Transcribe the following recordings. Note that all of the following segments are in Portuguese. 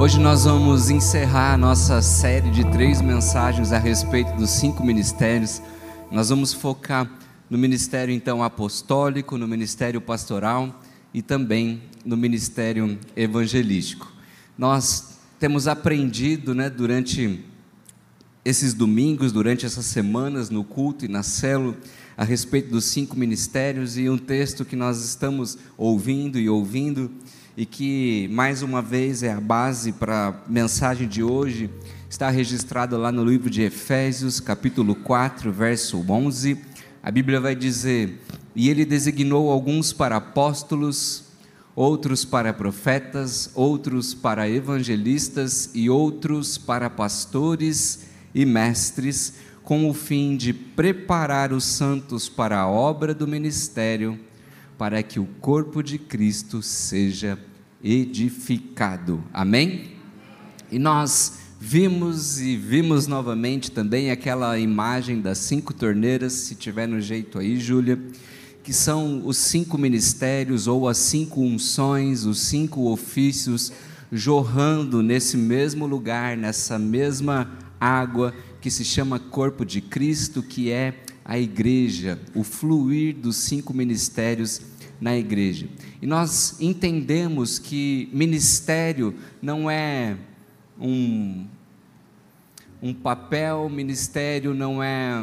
Hoje nós vamos encerrar a nossa série de três mensagens a respeito dos cinco ministérios. Nós vamos focar no ministério então apostólico, no ministério pastoral e também no ministério evangelístico. Nós temos aprendido, né, durante esses domingos, durante essas semanas no culto e na célula, a respeito dos cinco ministérios e um texto que nós estamos ouvindo e ouvindo e que mais uma vez é a base para a mensagem de hoje, está registrado lá no livro de Efésios, capítulo 4, verso 11. A Bíblia vai dizer: E ele designou alguns para apóstolos, outros para profetas, outros para evangelistas e outros para pastores e mestres, com o fim de preparar os santos para a obra do ministério para que o corpo de Cristo seja edificado. Amém? E nós vimos e vimos novamente também aquela imagem das cinco torneiras, se tiver no jeito aí, Júlia, que são os cinco ministérios ou as cinco unções, os cinco ofícios jorrando nesse mesmo lugar, nessa mesma água que se chama corpo de Cristo, que é a igreja, o fluir dos cinco ministérios na igreja. E nós entendemos que ministério não é um, um papel, ministério não é,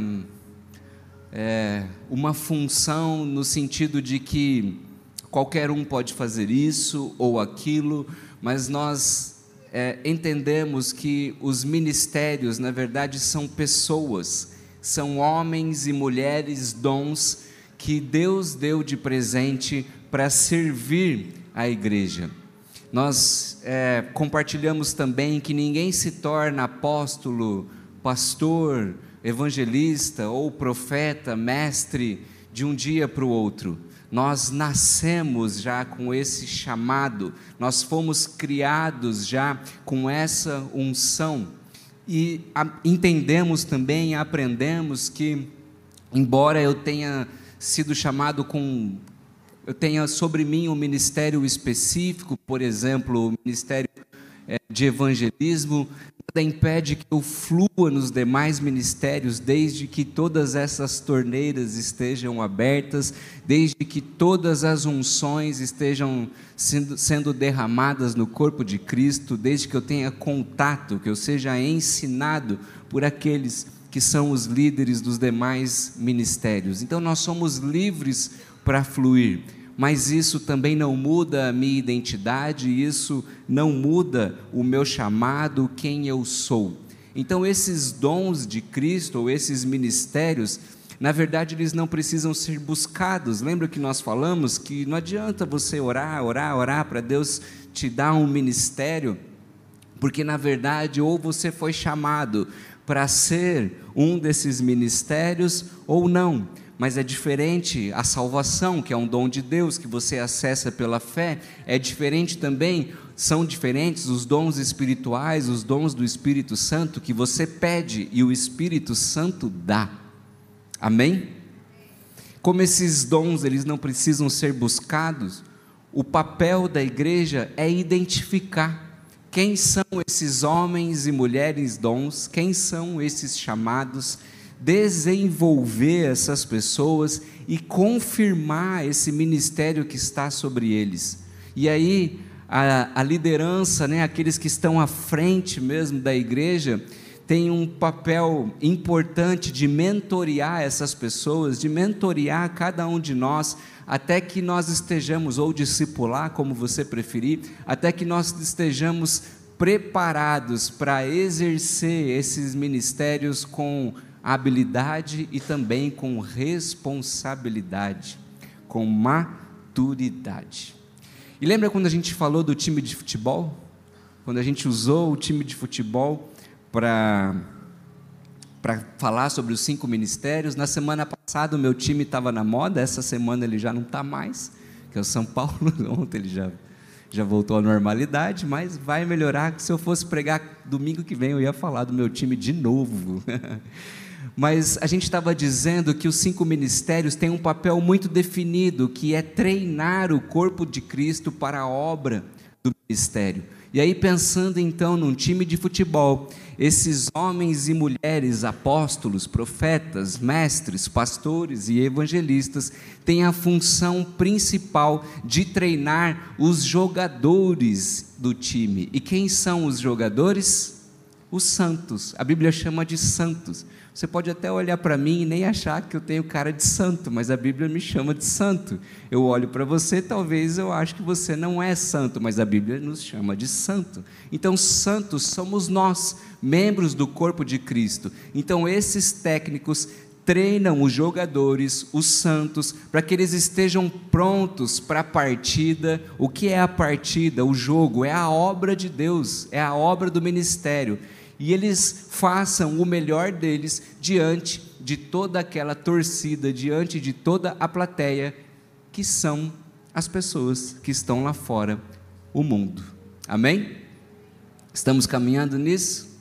é uma função no sentido de que qualquer um pode fazer isso ou aquilo, mas nós é, entendemos que os ministérios, na verdade, são pessoas, são homens e mulheres, dons que Deus deu de presente para servir a igreja. Nós é, compartilhamos também que ninguém se torna apóstolo, pastor, evangelista ou profeta, mestre de um dia para o outro. Nós nascemos já com esse chamado, nós fomos criados já com essa unção e entendemos também, aprendemos que, embora eu tenha sido chamado com. Eu tenha sobre mim um ministério específico, por exemplo, o ministério é, de evangelismo, nada impede que eu flua nos demais ministérios, desde que todas essas torneiras estejam abertas, desde que todas as unções estejam sendo, sendo derramadas no corpo de Cristo, desde que eu tenha contato, que eu seja ensinado por aqueles que são os líderes dos demais ministérios. Então nós somos livres para fluir, mas isso também não muda a minha identidade, isso não muda o meu chamado, quem eu sou. Então esses dons de Cristo ou esses ministérios, na verdade, eles não precisam ser buscados. Lembra que nós falamos que não adianta você orar, orar, orar para Deus te dar um ministério, porque na verdade, ou você foi chamado para ser um desses ministérios ou não. Mas é diferente a salvação, que é um dom de Deus que você acessa pela fé, é diferente também, são diferentes os dons espirituais, os dons do Espírito Santo que você pede e o Espírito Santo dá. Amém? Como esses dons eles não precisam ser buscados, o papel da igreja é identificar quem são esses homens e mulheres dons? Quem são esses chamados? Desenvolver essas pessoas e confirmar esse ministério que está sobre eles. E aí, a, a liderança, né, aqueles que estão à frente mesmo da igreja, tem um papel importante de mentorear essas pessoas, de mentorear cada um de nós, até que nós estejamos, ou discipular, como você preferir, até que nós estejamos preparados para exercer esses ministérios com habilidade e também com responsabilidade, com maturidade. E lembra quando a gente falou do time de futebol? Quando a gente usou o time de futebol para para falar sobre os cinco ministérios. Na semana passada o meu time estava na moda, essa semana ele já não está mais, que é o São Paulo. Ontem ele já, já voltou à normalidade, mas vai melhorar. Se eu fosse pregar domingo que vem, eu ia falar do meu time de novo. mas a gente estava dizendo que os cinco ministérios têm um papel muito definido, que é treinar o corpo de Cristo para a obra do ministério. E aí, pensando então num time de futebol, esses homens e mulheres, apóstolos, profetas, mestres, pastores e evangelistas, têm a função principal de treinar os jogadores do time. E quem são os jogadores? Os santos. A Bíblia chama de santos. Você pode até olhar para mim e nem achar que eu tenho cara de santo, mas a Bíblia me chama de santo. Eu olho para você, talvez eu acho que você não é santo, mas a Bíblia nos chama de santo. Então, santos somos nós, membros do corpo de Cristo. Então, esses técnicos treinam os jogadores, os santos, para que eles estejam prontos para a partida. O que é a partida? O jogo é a obra de Deus, é a obra do ministério e eles façam o melhor deles diante de toda aquela torcida, diante de toda a plateia, que são as pessoas que estão lá fora, o mundo. Amém? Estamos caminhando nisso?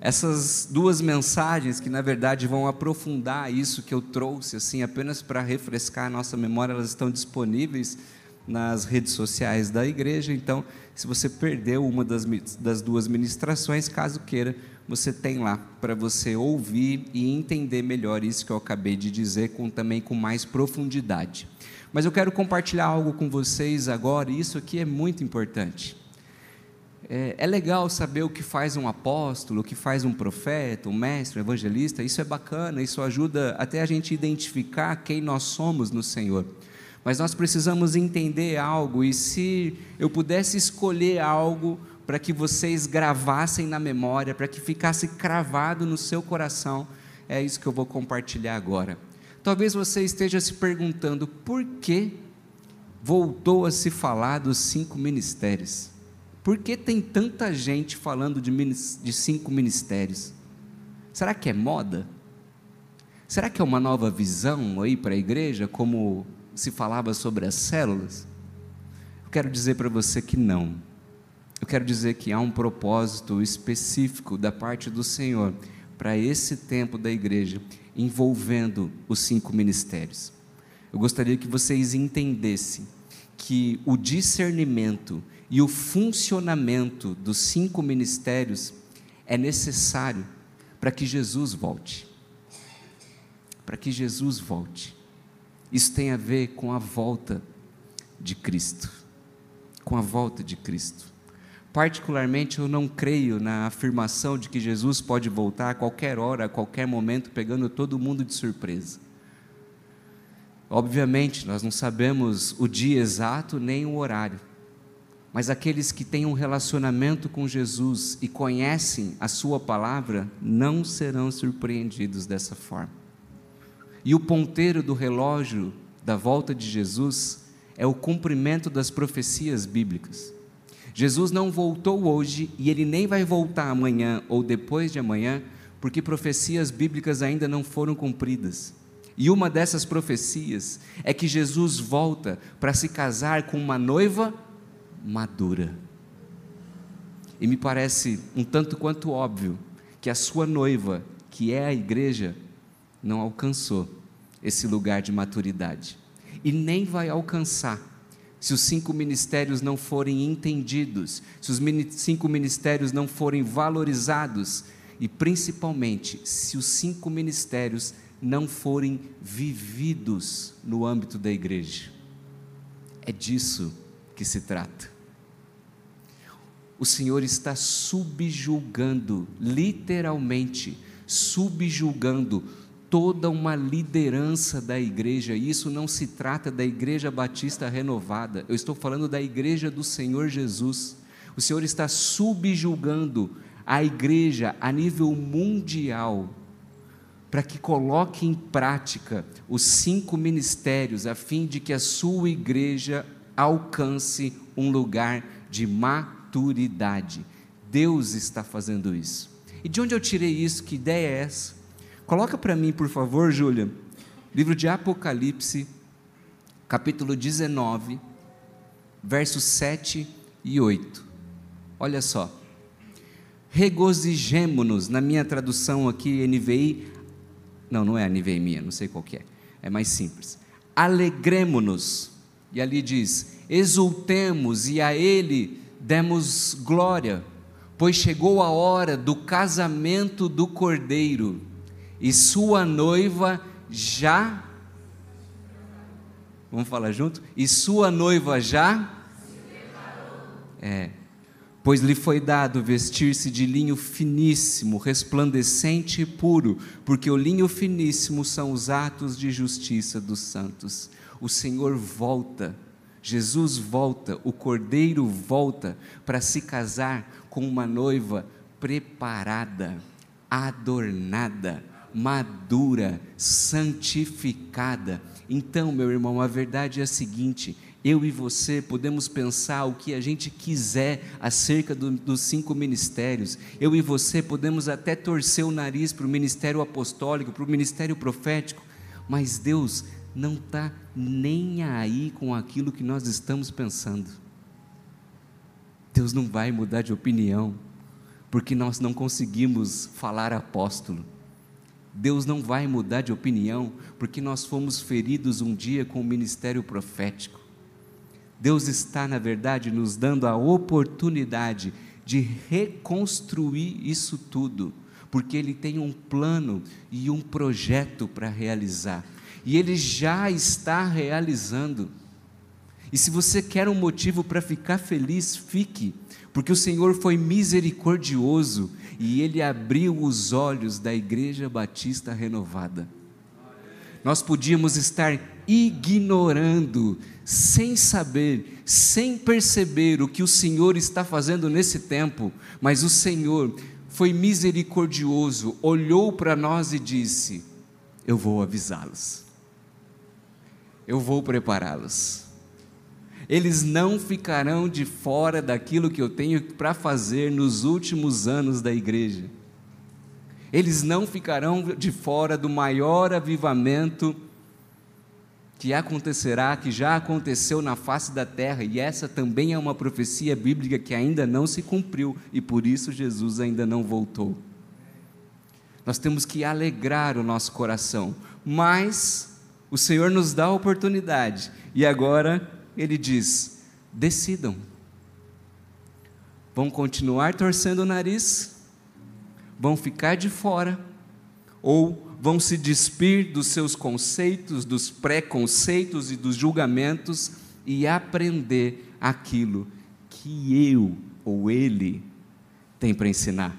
Essas duas mensagens que na verdade vão aprofundar isso que eu trouxe assim apenas para refrescar a nossa memória, elas estão disponíveis nas redes sociais da igreja. Então, se você perdeu uma das, das duas ministrações, caso queira, você tem lá para você ouvir e entender melhor isso que eu acabei de dizer, com, também com mais profundidade. Mas eu quero compartilhar algo com vocês agora, e isso aqui é muito importante. É, é, legal saber o que faz um apóstolo, o que faz um profeta, um mestre, um evangelista, isso é bacana, isso ajuda até a gente identificar quem nós somos no Senhor. Mas nós precisamos entender algo, e se eu pudesse escolher algo para que vocês gravassem na memória, para que ficasse cravado no seu coração, é isso que eu vou compartilhar agora. Talvez você esteja se perguntando por que voltou a se falar dos cinco ministérios. Por que tem tanta gente falando de, de cinco ministérios? Será que é moda? Será que é uma nova visão aí para a igreja, como se falava sobre as células? Eu quero dizer para você que não. Eu quero dizer que há um propósito específico da parte do Senhor para esse tempo da igreja, envolvendo os cinco ministérios. Eu gostaria que vocês entendessem que o discernimento e o funcionamento dos cinco ministérios é necessário para que Jesus volte. Para que Jesus volte. Isso tem a ver com a volta de Cristo. Com a volta de Cristo. Particularmente, eu não creio na afirmação de que Jesus pode voltar a qualquer hora, a qualquer momento, pegando todo mundo de surpresa. Obviamente, nós não sabemos o dia exato nem o horário, mas aqueles que têm um relacionamento com Jesus e conhecem a Sua palavra não serão surpreendidos dessa forma. E o ponteiro do relógio da volta de Jesus é o cumprimento das profecias bíblicas. Jesus não voltou hoje e ele nem vai voltar amanhã ou depois de amanhã, porque profecias bíblicas ainda não foram cumpridas. E uma dessas profecias é que Jesus volta para se casar com uma noiva madura. E me parece um tanto quanto óbvio que a sua noiva, que é a igreja, não alcançou esse lugar de maturidade. E nem vai alcançar se os cinco ministérios não forem entendidos, se os cinco ministérios não forem valorizados e principalmente se os cinco ministérios não forem vividos no âmbito da igreja. É disso que se trata. O Senhor está subjulgando, literalmente, subjulgando toda uma liderança da igreja. Isso não se trata da Igreja Batista renovada, eu estou falando da Igreja do Senhor Jesus. O Senhor está subjugando a igreja a nível mundial para que coloque em prática os cinco ministérios, a fim de que a sua igreja alcance um lugar de maturidade. Deus está fazendo isso. E de onde eu tirei isso? Que ideia é essa? Coloca para mim, por favor, Júlia, livro de Apocalipse, capítulo 19, versos 7 e 8. Olha só. Regozijemo-nos, na minha tradução aqui, NVI, não, não é NVI minha, não sei qual que é, é mais simples. Alegremo-nos, e ali diz: exultemos e a Ele demos glória, pois chegou a hora do casamento do cordeiro, e sua noiva já. Vamos falar junto? E sua noiva já. É. Pois lhe foi dado vestir-se de linho finíssimo, resplandecente e puro, porque o linho finíssimo são os atos de justiça dos santos. O Senhor volta Jesus volta, o cordeiro volta para se casar com uma noiva preparada, adornada, madura, santificada. Então, meu irmão, a verdade é a seguinte: eu e você podemos pensar o que a gente quiser acerca do, dos cinco ministérios. Eu e você podemos até torcer o nariz para o ministério apostólico, para o ministério profético, mas Deus não está nem aí com aquilo que nós estamos pensando. Deus não vai mudar de opinião, porque nós não conseguimos falar apóstolo. Deus não vai mudar de opinião, porque nós fomos feridos um dia com o ministério profético. Deus está, na verdade, nos dando a oportunidade de reconstruir isso tudo, porque Ele tem um plano e um projeto para realizar e Ele já está realizando. E se você quer um motivo para ficar feliz, fique, porque o Senhor foi misericordioso e Ele abriu os olhos da Igreja Batista renovada. Nós podíamos estar ignorando, sem saber, sem perceber o que o Senhor está fazendo nesse tempo, mas o Senhor foi misericordioso, olhou para nós e disse: Eu vou avisá-los eu vou prepará-los. Eles não ficarão de fora daquilo que eu tenho para fazer nos últimos anos da igreja. Eles não ficarão de fora do maior avivamento que acontecerá, que já aconteceu na face da terra, e essa também é uma profecia bíblica que ainda não se cumpriu e por isso Jesus ainda não voltou. Nós temos que alegrar o nosso coração, mas o Senhor nos dá a oportunidade e agora Ele diz: decidam. Vão continuar torcendo o nariz? Vão ficar de fora? Ou vão se despir dos seus conceitos, dos preconceitos e dos julgamentos e aprender aquilo que eu ou ele tem para ensinar?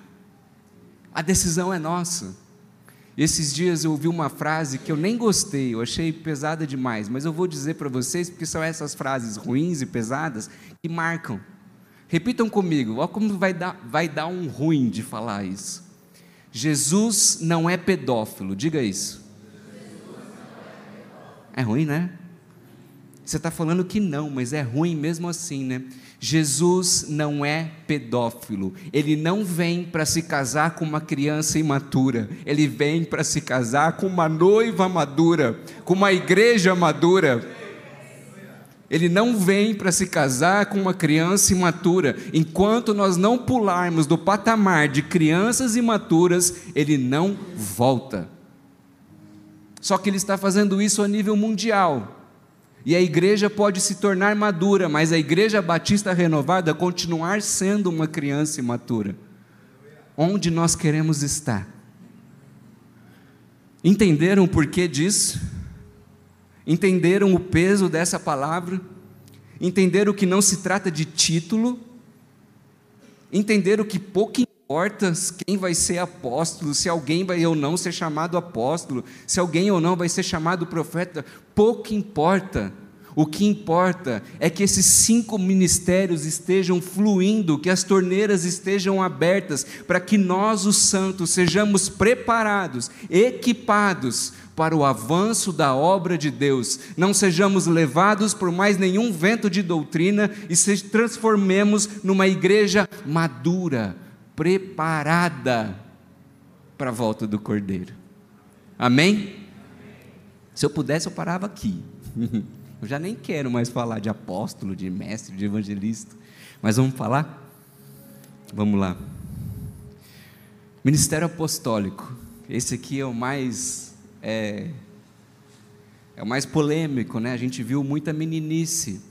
A decisão é nossa. Esses dias eu ouvi uma frase que eu nem gostei, eu achei pesada demais, mas eu vou dizer para vocês porque são essas frases ruins e pesadas que marcam. Repitam comigo, olha como vai dar, vai dar um ruim de falar isso. Jesus não é pedófilo, diga isso. É ruim, né? Você está falando que não, mas é ruim mesmo assim, né? Jesus não é pedófilo, ele não vem para se casar com uma criança imatura, ele vem para se casar com uma noiva madura, com uma igreja madura. Ele não vem para se casar com uma criança imatura. Enquanto nós não pularmos do patamar de crianças imaturas, ele não volta. Só que ele está fazendo isso a nível mundial. E a igreja pode se tornar madura, mas a igreja batista renovada continuar sendo uma criança imatura. Onde nós queremos estar? Entenderam o porquê disso? Entenderam o peso dessa palavra? Entenderam que não se trata de título? Entenderam que pouco importa quem vai ser apóstolo, se alguém vai ou não ser chamado apóstolo, se alguém ou não vai ser chamado profeta, pouco importa. O que importa é que esses cinco ministérios estejam fluindo, que as torneiras estejam abertas, para que nós, os santos, sejamos preparados, equipados para o avanço da obra de Deus, não sejamos levados por mais nenhum vento de doutrina e se transformemos numa igreja madura, preparada para a volta do Cordeiro. Amém? Se eu pudesse, eu parava aqui. Eu já nem quero mais falar de apóstolo, de mestre, de evangelista. Mas vamos falar? Vamos lá. Ministério apostólico. Esse aqui é o mais é, é o mais polêmico, né? A gente viu muita meninice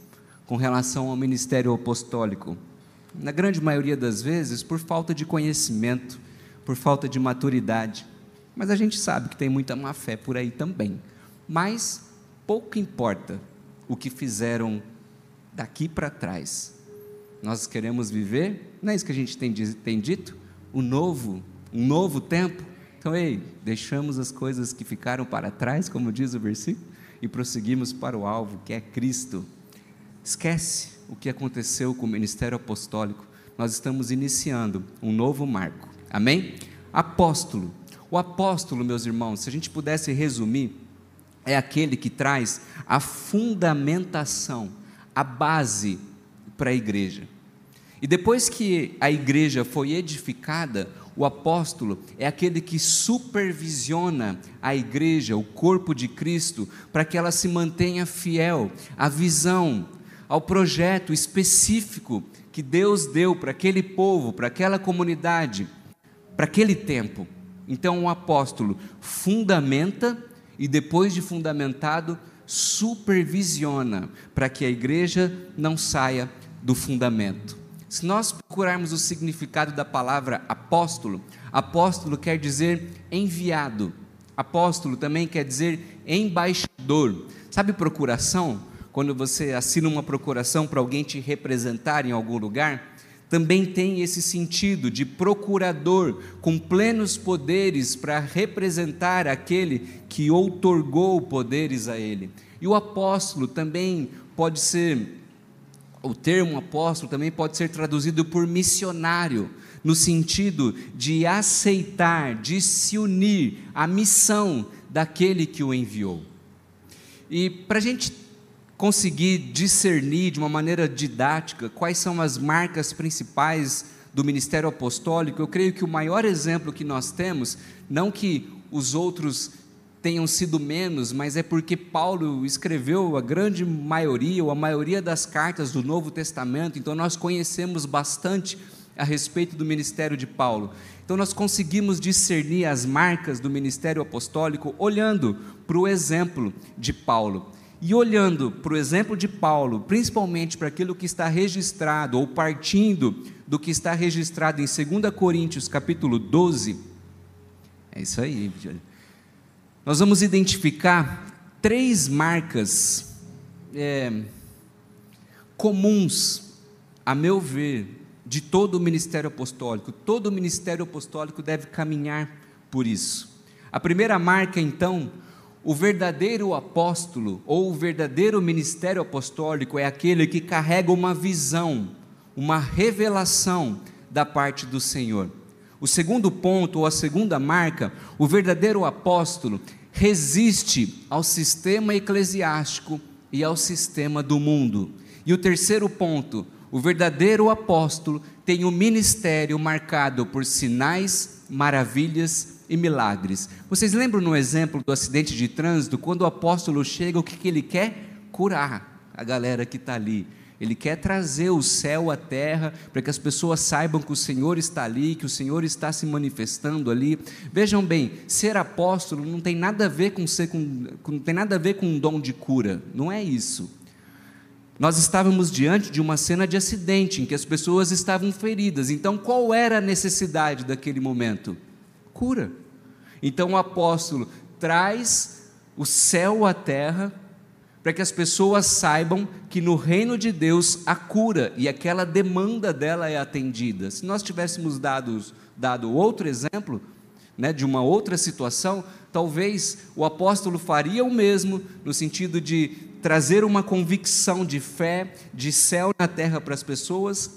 com relação ao ministério apostólico. Na grande maioria das vezes, por falta de conhecimento, por falta de maturidade. Mas a gente sabe que tem muita má fé por aí também. Mas pouco importa o que fizeram daqui para trás. Nós queremos viver, não é isso que a gente tem, tem dito? O novo, um novo tempo. Então, ei, deixamos as coisas que ficaram para trás, como diz o versículo, e prosseguimos para o alvo, que é Cristo. Esquece o que aconteceu com o ministério apostólico. Nós estamos iniciando um novo marco. Amém? Apóstolo. O apóstolo, meus irmãos, se a gente pudesse resumir, é aquele que traz a fundamentação, a base para a igreja. E depois que a igreja foi edificada, o apóstolo é aquele que supervisiona a igreja, o corpo de Cristo, para que ela se mantenha fiel à visão, ao projeto específico que Deus deu para aquele povo, para aquela comunidade, para aquele tempo. Então o apóstolo fundamenta e depois de fundamentado, supervisiona para que a igreja não saia do fundamento. Se nós procurarmos o significado da palavra apóstolo, apóstolo quer dizer enviado. Apóstolo também quer dizer embaixador. Sabe procuração? Quando você assina uma procuração para alguém te representar em algum lugar, também tem esse sentido de procurador com plenos poderes para representar aquele que outorgou poderes a ele. E o apóstolo também pode ser o termo apóstolo também pode ser traduzido por missionário, no sentido de aceitar, de se unir à missão daquele que o enviou. E para a gente conseguir discernir de uma maneira didática quais são as marcas principais do ministério apostólico, eu creio que o maior exemplo que nós temos, não que os outros tenham sido menos, mas é porque Paulo escreveu a grande maioria, ou a maioria das cartas do Novo Testamento, então nós conhecemos bastante a respeito do ministério de Paulo. Então nós conseguimos discernir as marcas do ministério apostólico olhando para o exemplo de Paulo. E olhando para o exemplo de Paulo, principalmente para aquilo que está registrado, ou partindo do que está registrado em 2 Coríntios capítulo 12, é isso aí, nós vamos identificar três marcas é, comuns, a meu ver, de todo o ministério apostólico. Todo o ministério apostólico deve caminhar por isso. A primeira marca, então, o verdadeiro apóstolo ou o verdadeiro ministério apostólico é aquele que carrega uma visão, uma revelação da parte do Senhor. O segundo ponto, ou a segunda marca, o verdadeiro apóstolo resiste ao sistema eclesiástico e ao sistema do mundo. E o terceiro ponto, o verdadeiro apóstolo tem o um ministério marcado por sinais, maravilhas e milagres. Vocês lembram no exemplo do acidente de trânsito, quando o apóstolo chega, o que, que ele quer? Curar a galera que está ali. Ele quer trazer o céu à terra para que as pessoas saibam que o Senhor está ali, que o Senhor está se manifestando ali. Vejam bem, ser apóstolo não tem nada a ver com ser com, não tem nada a ver com um dom de cura. Não é isso. Nós estávamos diante de uma cena de acidente em que as pessoas estavam feridas. Então, qual era a necessidade daquele momento? Cura. Então, o apóstolo traz o céu à terra para que as pessoas saibam que no reino de Deus a cura e aquela demanda dela é atendida. Se nós tivéssemos dado, dado outro exemplo, né, de uma outra situação, talvez o apóstolo faria o mesmo, no sentido de trazer uma convicção de fé, de céu na terra para as pessoas,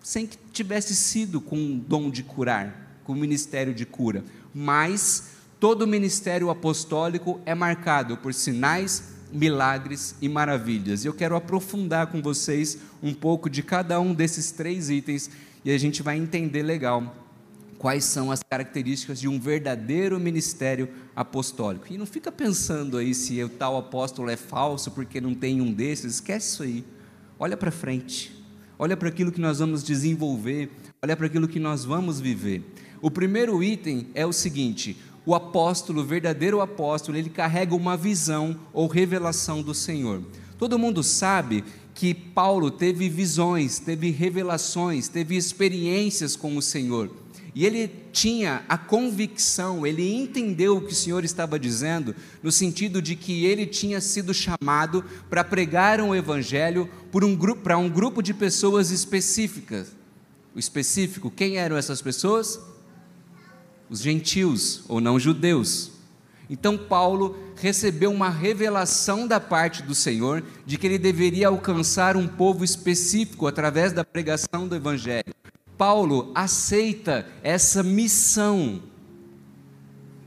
sem que tivesse sido com um dom de curar, com o ministério de cura. Mas todo o ministério apostólico é marcado por sinais, milagres e maravilhas. Eu quero aprofundar com vocês um pouco de cada um desses três itens e a gente vai entender legal quais são as características de um verdadeiro ministério apostólico. E não fica pensando aí se o tal apóstolo é falso porque não tem um desses, esquece isso aí. Olha para frente. Olha para aquilo que nós vamos desenvolver, olha para aquilo que nós vamos viver. O primeiro item é o seguinte: o apóstolo, o verdadeiro apóstolo, ele carrega uma visão ou revelação do Senhor. Todo mundo sabe que Paulo teve visões, teve revelações, teve experiências com o Senhor. E ele tinha a convicção, ele entendeu o que o Senhor estava dizendo, no sentido de que ele tinha sido chamado para pregar um evangelho por um grupo, para um grupo de pessoas específicas. O específico, quem eram essas pessoas? Os gentios ou não judeus. Então Paulo recebeu uma revelação da parte do Senhor de que ele deveria alcançar um povo específico através da pregação do evangelho. Paulo aceita essa missão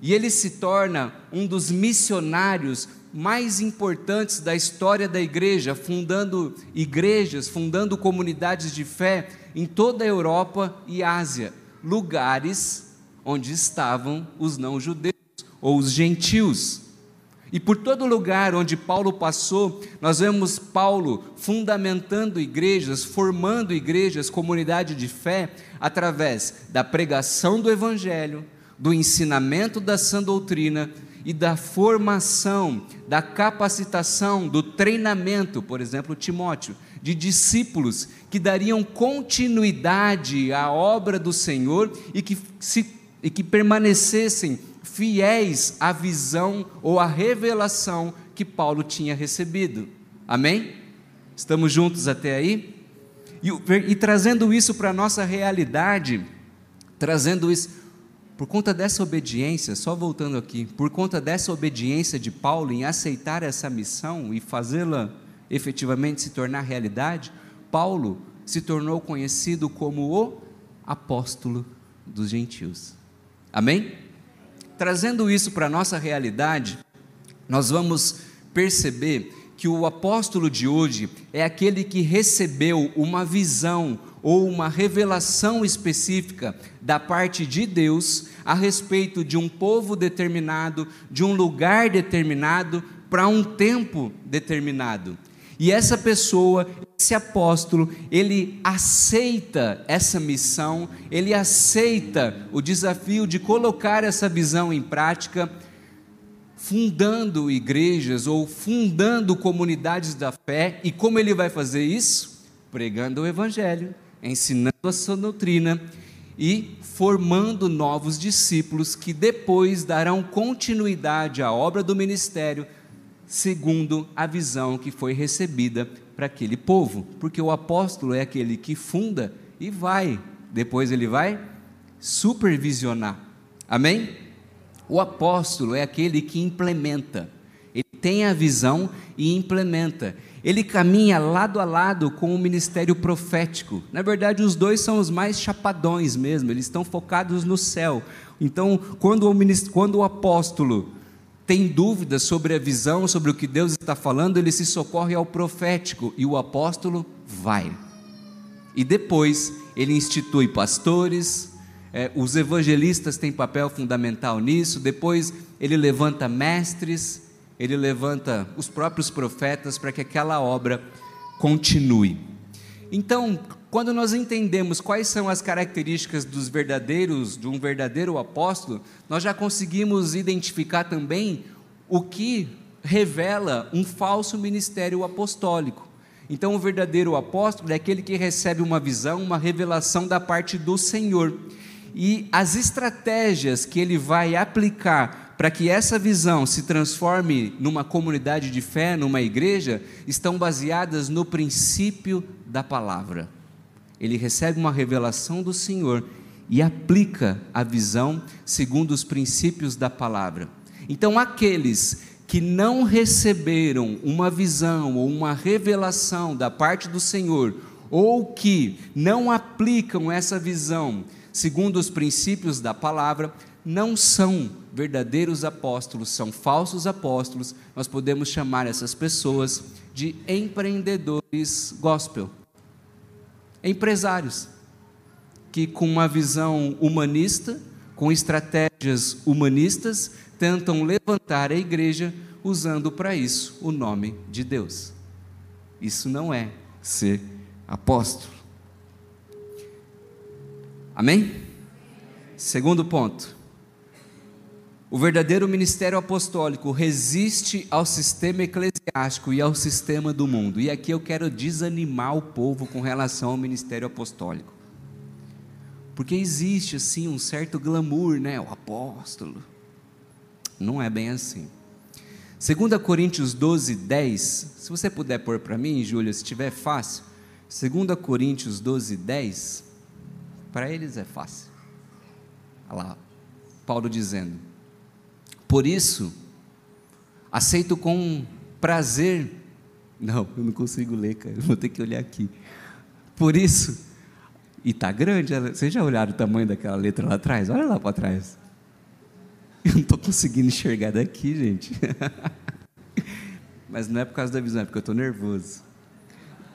e ele se torna um dos missionários mais importantes da história da igreja, fundando igrejas, fundando comunidades de fé em toda a Europa e Ásia, lugares onde estavam os não-judeus ou os gentios. E por todo lugar onde Paulo passou, nós vemos Paulo fundamentando igrejas, formando igrejas, comunidade de fé, através da pregação do Evangelho, do ensinamento da sã doutrina e da formação, da capacitação, do treinamento, por exemplo, Timóteo, de discípulos que dariam continuidade à obra do Senhor e que, se, e que permanecessem fiéis à visão ou à revelação que Paulo tinha recebido. Amém? Estamos juntos até aí? E, e trazendo isso para a nossa realidade, trazendo isso, por conta dessa obediência, só voltando aqui, por conta dessa obediência de Paulo em aceitar essa missão e fazê-la efetivamente se tornar realidade, Paulo se tornou conhecido como o apóstolo dos gentios. Amém? Trazendo isso para a nossa realidade, nós vamos perceber que o apóstolo de hoje é aquele que recebeu uma visão ou uma revelação específica da parte de Deus a respeito de um povo determinado, de um lugar determinado, para um tempo determinado. E essa pessoa, esse apóstolo, ele aceita essa missão, ele aceita o desafio de colocar essa visão em prática, fundando igrejas ou fundando comunidades da fé. E como ele vai fazer isso? Pregando o evangelho, ensinando a sua doutrina e formando novos discípulos que depois darão continuidade à obra do ministério segundo a visão que foi recebida para aquele povo, porque o apóstolo é aquele que funda e vai, depois ele vai supervisionar. Amém? O apóstolo é aquele que implementa. Ele tem a visão e implementa. Ele caminha lado a lado com o ministério profético. Na verdade, os dois são os mais chapadões mesmo, eles estão focados no céu. Então, quando o, quando o apóstolo tem dúvidas sobre a visão, sobre o que Deus está falando, ele se socorre ao profético e o apóstolo vai. E depois ele institui pastores, é, os evangelistas têm papel fundamental nisso. Depois ele levanta mestres, ele levanta os próprios profetas para que aquela obra continue. Então, quando nós entendemos quais são as características dos verdadeiros, de um verdadeiro apóstolo, nós já conseguimos identificar também o que revela um falso ministério apostólico. Então, o verdadeiro apóstolo é aquele que recebe uma visão, uma revelação da parte do Senhor. E as estratégias que ele vai aplicar para que essa visão se transforme numa comunidade de fé, numa igreja, estão baseadas no princípio da palavra ele recebe uma revelação do Senhor e aplica a visão segundo os princípios da palavra. Então, aqueles que não receberam uma visão ou uma revelação da parte do Senhor, ou que não aplicam essa visão segundo os princípios da palavra, não são verdadeiros apóstolos, são falsos apóstolos. Nós podemos chamar essas pessoas de empreendedores gospel empresários que, com uma visão humanista, com estratégias humanistas, tentam levantar a igreja usando para isso o nome de Deus. Isso não é ser apóstolo. Amém? Segundo ponto. O verdadeiro ministério apostólico resiste ao sistema eclesiástico e ao sistema do mundo. E aqui eu quero desanimar o povo com relação ao ministério apostólico. Porque existe assim um certo glamour, né? O apóstolo. Não é bem assim. 2 Coríntios 12, 10. Se você puder pôr para mim, Júlia, se tiver fácil. 2 Coríntios 12, 10. Para eles é fácil. Olha lá, Paulo dizendo: Por isso, aceito com prazer. Não, eu não consigo ler, cara. Vou ter que olhar aqui. Por isso, e está grande. Vocês já olharam o tamanho daquela letra lá atrás? Olha lá para trás. Eu não estou conseguindo enxergar daqui, gente. Mas não é por causa da visão, é porque eu estou nervoso.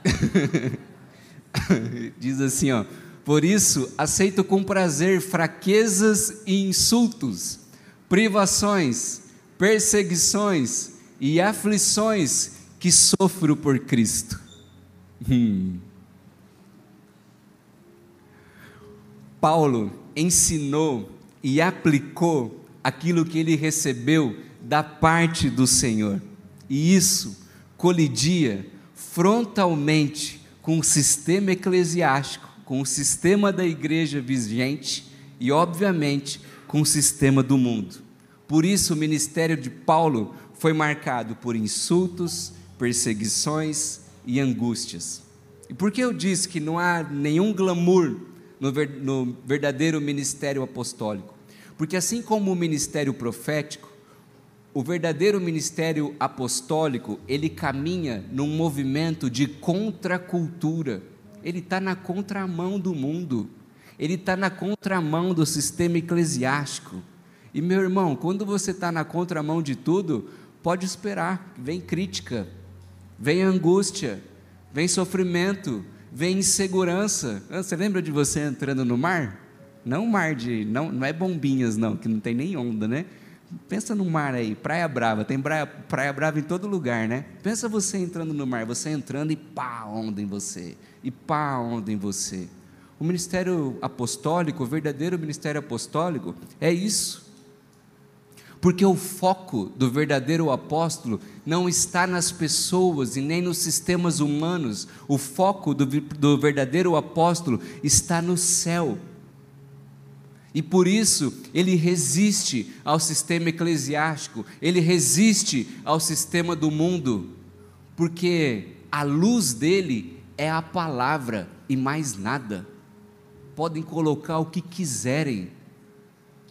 Diz assim, ó. Por isso, aceito com prazer fraquezas e insultos, privações, perseguições e aflições que sofro por Cristo. Hum. Paulo ensinou e aplicou aquilo que ele recebeu da parte do Senhor. E isso colidia frontalmente com o sistema eclesiástico, com o sistema da igreja vigente e, obviamente, com o sistema do mundo. Por isso, o ministério de Paulo foi marcado por insultos, perseguições e angústias. E por que eu disse que não há nenhum glamour no, ver, no verdadeiro ministério apostólico. Porque assim como o ministério profético, o verdadeiro ministério apostólico, ele caminha num movimento de contracultura. Ele está na contramão do mundo. Ele está na contramão do sistema eclesiástico. E meu irmão, quando você está na contramão de tudo, pode esperar, vem crítica, vem angústia, vem sofrimento, vem insegurança. Ah, você lembra de você entrando no mar? Não mar de, não, não é bombinhas não, que não tem nem onda, né? Pensa no mar aí, Praia Brava, tem praia, praia Brava em todo lugar, né? Pensa você entrando no mar, você entrando e pá, onda em você, e pá, onda em você. O ministério apostólico, o verdadeiro ministério apostólico, é isso. Porque o foco do verdadeiro apóstolo não está nas pessoas e nem nos sistemas humanos, o foco do, do verdadeiro apóstolo está no céu. E por isso ele resiste ao sistema eclesiástico, ele resiste ao sistema do mundo, porque a luz dele é a palavra e mais nada. Podem colocar o que quiserem,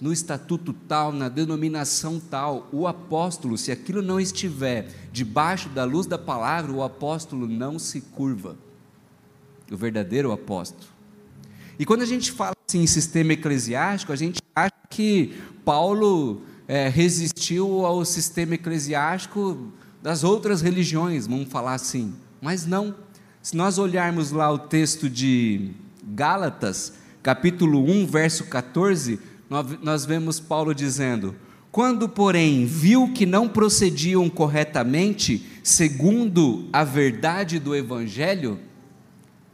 no estatuto tal, na denominação tal, o apóstolo, se aquilo não estiver debaixo da luz da palavra, o apóstolo não se curva. O verdadeiro apóstolo. E quando a gente fala assim, em sistema eclesiástico, a gente acha que Paulo é, resistiu ao sistema eclesiástico das outras religiões, vamos falar assim. Mas não. Se nós olharmos lá o texto de Gálatas, capítulo 1, verso 14, nós vemos Paulo dizendo: Quando, porém, viu que não procediam corretamente, segundo a verdade do Evangelho,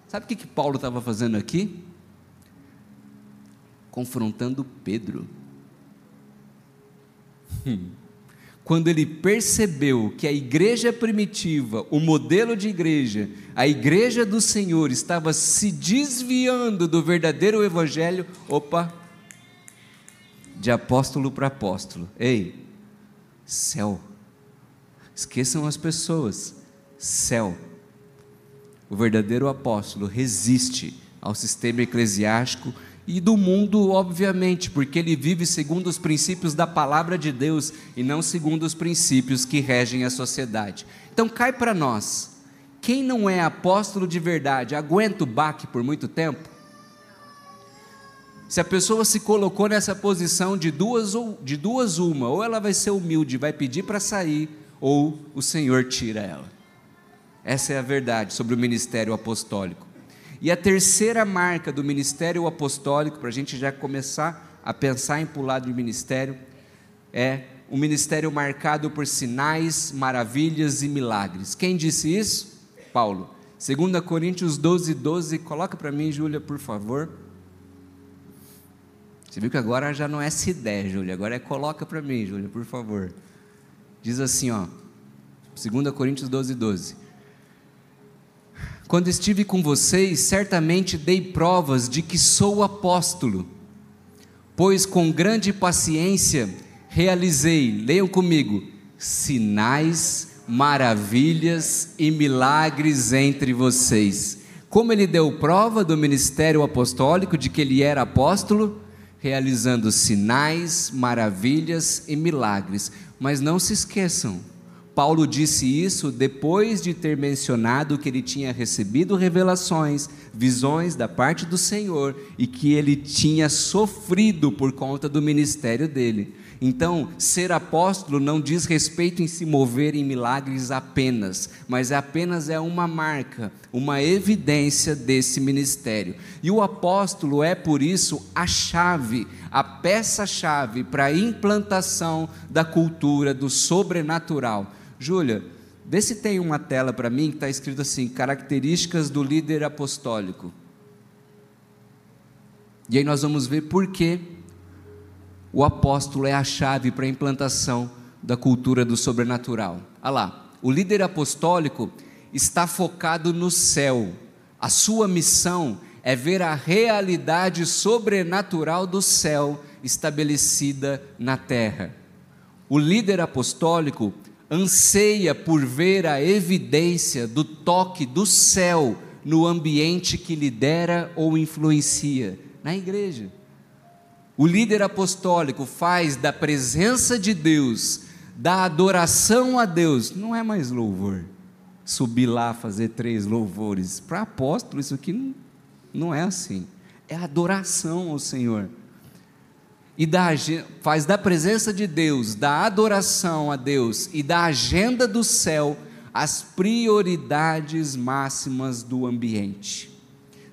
sabe o que, que Paulo estava fazendo aqui? Confrontando Pedro. Hum. Quando ele percebeu que a igreja primitiva, o modelo de igreja, a igreja do Senhor estava se desviando do verdadeiro evangelho, opa, de apóstolo para apóstolo. Ei, céu. Esqueçam as pessoas. Céu. O verdadeiro apóstolo resiste ao sistema eclesiástico e do mundo, obviamente, porque ele vive segundo os princípios da palavra de Deus e não segundo os princípios que regem a sociedade. Então cai para nós. Quem não é apóstolo de verdade, aguenta o baque por muito tempo? Se a pessoa se colocou nessa posição de duas ou de duas uma, ou ela vai ser humilde, vai pedir para sair, ou o Senhor tira ela. Essa é a verdade sobre o ministério apostólico. E a terceira marca do ministério apostólico, para a gente já começar a pensar em pular de ministério, é um ministério marcado por sinais, maravilhas e milagres. Quem disse isso? Paulo. 2 Coríntios 12, 12, coloca para mim, Júlia, por favor. Você viu que agora já não é se der, Júlia, agora é coloca para mim, Júlia, por favor. Diz assim, ó, 2 Coríntios 12, 12. Quando estive com vocês, certamente dei provas de que sou apóstolo, pois com grande paciência realizei, leiam comigo, sinais, maravilhas e milagres entre vocês. Como ele deu prova do ministério apostólico de que ele era apóstolo? Realizando sinais, maravilhas e milagres. Mas não se esqueçam, Paulo disse isso depois de ter mencionado que ele tinha recebido revelações, visões da parte do Senhor e que ele tinha sofrido por conta do ministério dele. Então, ser apóstolo não diz respeito em se mover em milagres apenas, mas apenas é uma marca, uma evidência desse ministério. E o apóstolo é por isso a chave, a peça-chave para a implantação da cultura do sobrenatural Júlia, vê se tem uma tela para mim que está escrito assim: características do líder apostólico. E aí nós vamos ver por que o apóstolo é a chave para a implantação da cultura do sobrenatural. Olha lá, o líder apostólico está focado no céu. A sua missão é ver a realidade sobrenatural do céu estabelecida na terra. O líder apostólico anseia por ver a evidência do toque do céu no ambiente que lidera ou influencia, na igreja. O líder apostólico faz da presença de Deus, da adoração a Deus, não é mais louvor. Subir lá fazer três louvores. Para apóstolo, isso aqui não, não é assim. É adoração ao Senhor e da, faz da presença de Deus, da adoração a Deus e da agenda do céu as prioridades máximas do ambiente.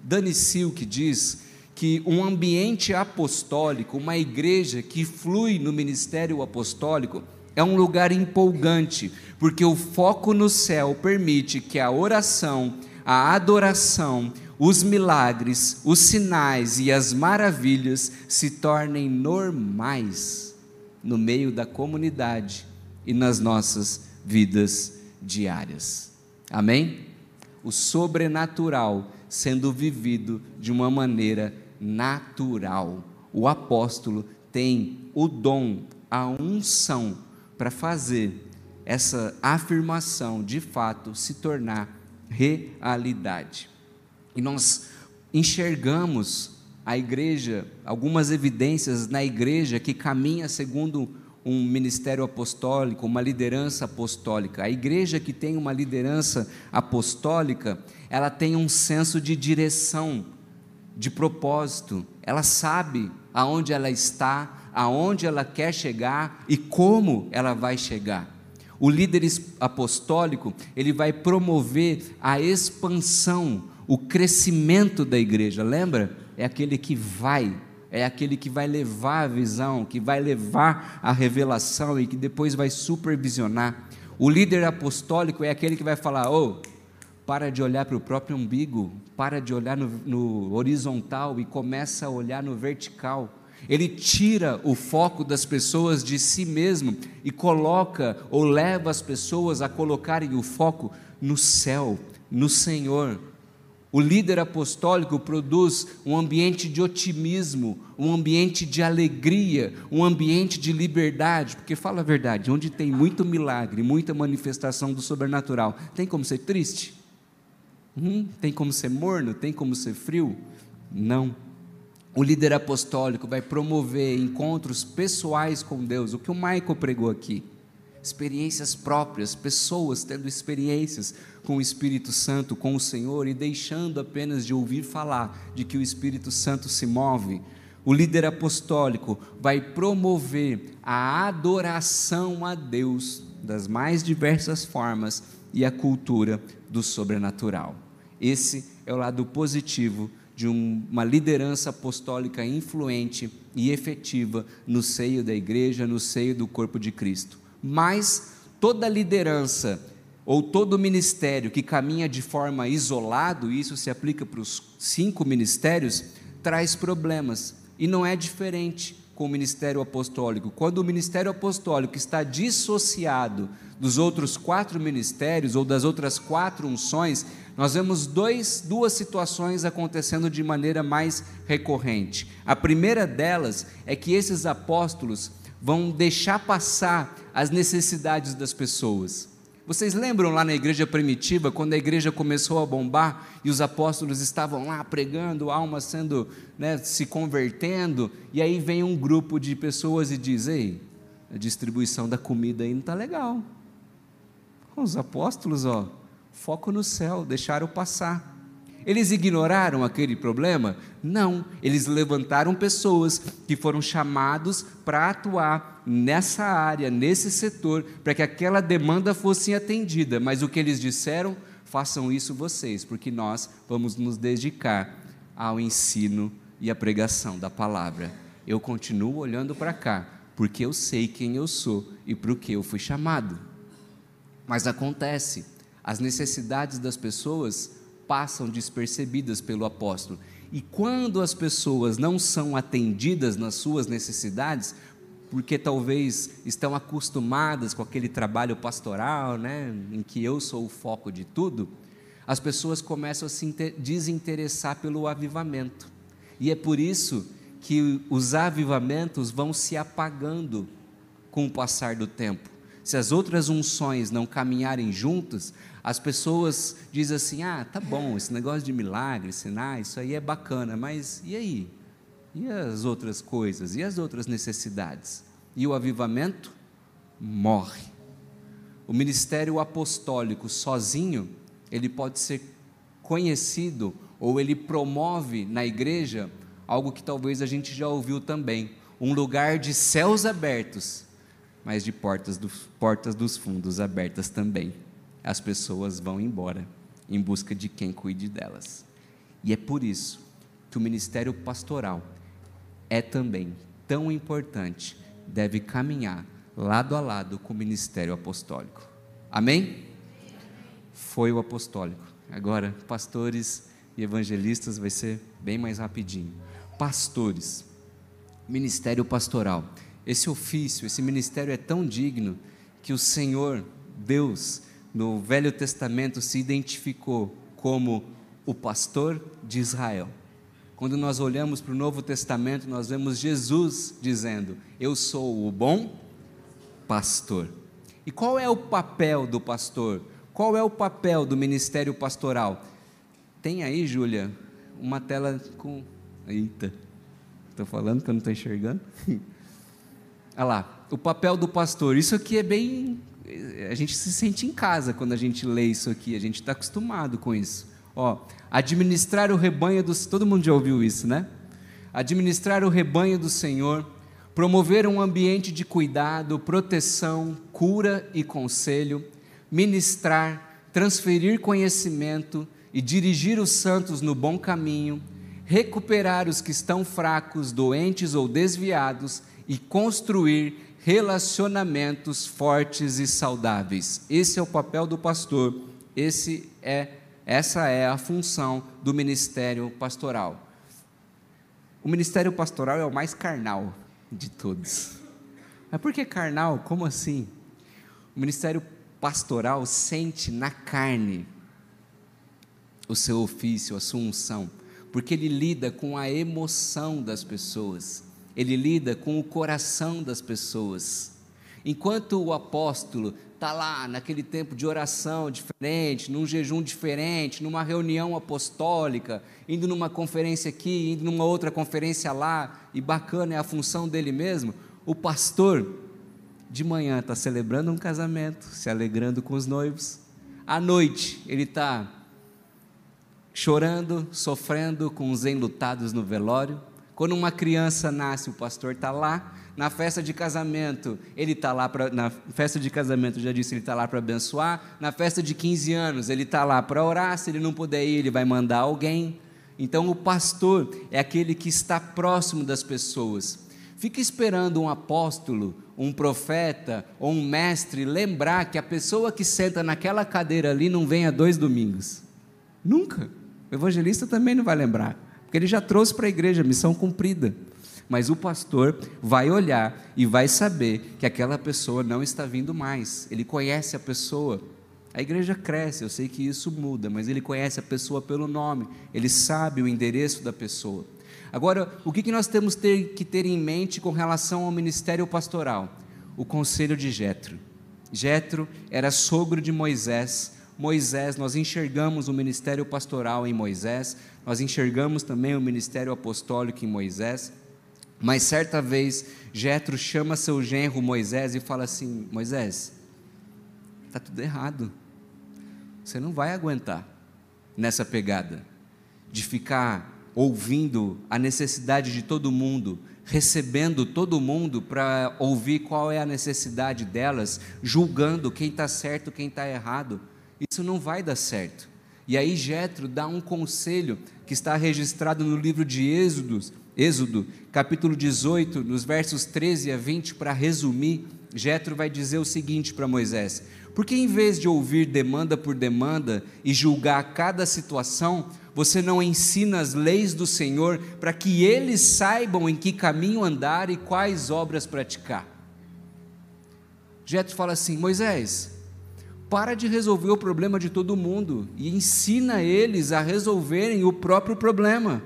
Dani Silk diz que um ambiente apostólico, uma igreja que flui no ministério apostólico, é um lugar empolgante, porque o foco no céu permite que a oração, a adoração, os milagres, os sinais e as maravilhas se tornem normais no meio da comunidade e nas nossas vidas diárias. Amém? O sobrenatural sendo vivido de uma maneira natural. O apóstolo tem o dom, a unção para fazer essa afirmação de fato se tornar realidade. E nós enxergamos a igreja, algumas evidências na igreja que caminha segundo um ministério apostólico, uma liderança apostólica. A igreja que tem uma liderança apostólica, ela tem um senso de direção, de propósito. Ela sabe aonde ela está, aonde ela quer chegar e como ela vai chegar. O líder apostólico, ele vai promover a expansão, o crescimento da igreja, lembra? É aquele que vai, é aquele que vai levar a visão, que vai levar a revelação e que depois vai supervisionar. O líder apostólico é aquele que vai falar: ô, oh, para de olhar para o próprio umbigo, para de olhar no, no horizontal e começa a olhar no vertical. Ele tira o foco das pessoas de si mesmo e coloca ou leva as pessoas a colocarem o foco no céu, no Senhor, o líder apostólico produz um ambiente de otimismo, um ambiente de alegria, um ambiente de liberdade, porque fala a verdade, onde tem muito milagre, muita manifestação do sobrenatural, tem como ser triste? Hum, tem como ser morno? Tem como ser frio? Não. O líder apostólico vai promover encontros pessoais com Deus, o que o Michael pregou aqui experiências próprias, pessoas tendo experiências com o Espírito Santo, com o Senhor e deixando apenas de ouvir falar de que o Espírito Santo se move. O líder apostólico vai promover a adoração a Deus das mais diversas formas e a cultura do sobrenatural. Esse é o lado positivo de uma liderança apostólica influente e efetiva no seio da igreja, no seio do corpo de Cristo mas toda liderança ou todo ministério que caminha de forma isolado, e isso se aplica para os cinco ministérios, traz problemas. E não é diferente com o ministério apostólico. Quando o ministério apostólico está dissociado dos outros quatro ministérios ou das outras quatro unções, nós vemos dois, duas situações acontecendo de maneira mais recorrente. A primeira delas é que esses apóstolos vão deixar passar as necessidades das pessoas. Vocês lembram lá na igreja primitiva, quando a igreja começou a bombar e os apóstolos estavam lá pregando, almas sendo, né, se convertendo, e aí vem um grupo de pessoas e diz: Ei, a distribuição da comida aí não está legal. Os apóstolos, ó, foco no céu, deixaram passar. Eles ignoraram aquele problema? Não, eles levantaram pessoas que foram chamados para atuar nessa área, nesse setor, para que aquela demanda fosse atendida. Mas o que eles disseram? Façam isso vocês, porque nós vamos nos dedicar ao ensino e à pregação da palavra. Eu continuo olhando para cá, porque eu sei quem eu sou e para o que eu fui chamado. Mas acontece, as necessidades das pessoas passam despercebidas pelo apóstolo. E quando as pessoas não são atendidas nas suas necessidades, porque talvez estão acostumadas com aquele trabalho pastoral, né, em que eu sou o foco de tudo, as pessoas começam a se desinteressar pelo avivamento. E é por isso que os avivamentos vão se apagando com o passar do tempo. Se as outras unções não caminharem juntas, as pessoas dizem assim: ah, tá bom, esse negócio de milagres, sinais, isso aí é bacana, mas e aí? E as outras coisas? E as outras necessidades? E o avivamento morre. O ministério apostólico sozinho, ele pode ser conhecido ou ele promove na igreja algo que talvez a gente já ouviu também, um lugar de céus abertos, mas de portas, do, portas dos fundos abertas também as pessoas vão embora em busca de quem cuide delas. E é por isso que o ministério pastoral é também tão importante, deve caminhar lado a lado com o ministério apostólico. Amém? Foi o apostólico. Agora, pastores e evangelistas vai ser bem mais rapidinho. Pastores, ministério pastoral. Esse ofício, esse ministério é tão digno que o Senhor, Deus, no Velho Testamento se identificou como o pastor de Israel. Quando nós olhamos para o Novo Testamento, nós vemos Jesus dizendo: Eu sou o bom pastor. E qual é o papel do pastor? Qual é o papel do ministério pastoral? Tem aí, Júlia, uma tela com. Eita, estou falando que eu não estou enxergando. Olha lá, o papel do pastor. Isso aqui é bem a gente se sente em casa quando a gente lê isso aqui, a gente está acostumado com isso. Ó, administrar o rebanho dos. Todo mundo já ouviu isso, né? Administrar o rebanho do Senhor, promover um ambiente de cuidado, proteção, cura e conselho, ministrar, transferir conhecimento e dirigir os santos no bom caminho, recuperar os que estão fracos, doentes ou desviados e construir relacionamentos fortes e saudáveis. Esse é o papel do pastor. Esse é essa é a função do ministério pastoral. O ministério pastoral é o mais carnal de todos. Mas por que carnal? Como assim? O ministério pastoral sente na carne o seu ofício, a sua unção, porque ele lida com a emoção das pessoas ele lida com o coração das pessoas. Enquanto o apóstolo está lá naquele tempo de oração diferente, num jejum diferente, numa reunião apostólica, indo numa conferência aqui, indo numa outra conferência lá, e bacana é a função dele mesmo, o pastor de manhã está celebrando um casamento, se alegrando com os noivos, à noite ele está chorando, sofrendo com os enlutados no velório, quando uma criança nasce, o pastor está lá. Na festa de casamento, ele está lá para. Na festa de casamento, já disse, ele está lá para abençoar. Na festa de 15 anos, ele está lá para orar. Se ele não puder ir, ele vai mandar alguém. Então, o pastor é aquele que está próximo das pessoas. Fica esperando um apóstolo, um profeta ou um mestre lembrar que a pessoa que senta naquela cadeira ali não vem há dois domingos. Nunca. O evangelista também não vai lembrar porque ele já trouxe para a igreja, missão cumprida. mas o pastor vai olhar e vai saber que aquela pessoa não está vindo mais. Ele conhece a pessoa. A igreja cresce, eu sei que isso muda, mas ele conhece a pessoa pelo nome, ele sabe o endereço da pessoa. Agora, o que nós temos que ter em mente com relação ao ministério pastoral? O conselho de Jetro. Jetro era sogro de Moisés. Moisés, nós enxergamos o ministério pastoral em Moisés, nós enxergamos também o ministério apostólico em Moisés. Mas certa vez, Jetro chama seu genro Moisés e fala assim: Moisés, está tudo errado. Você não vai aguentar nessa pegada de ficar ouvindo a necessidade de todo mundo, recebendo todo mundo para ouvir qual é a necessidade delas, julgando quem está certo, quem está errado. Isso não vai dar certo. E aí Jetro dá um conselho que está registrado no livro de Êxodos, Êxodo, capítulo 18, nos versos 13 a 20, para resumir, Jetro vai dizer o seguinte para Moisés: Porque em vez de ouvir demanda por demanda e julgar cada situação, você não ensina as leis do Senhor para que eles saibam em que caminho andar e quais obras praticar? Jetro fala assim: Moisés, para de resolver o problema de todo mundo e ensina eles a resolverem o próprio problema.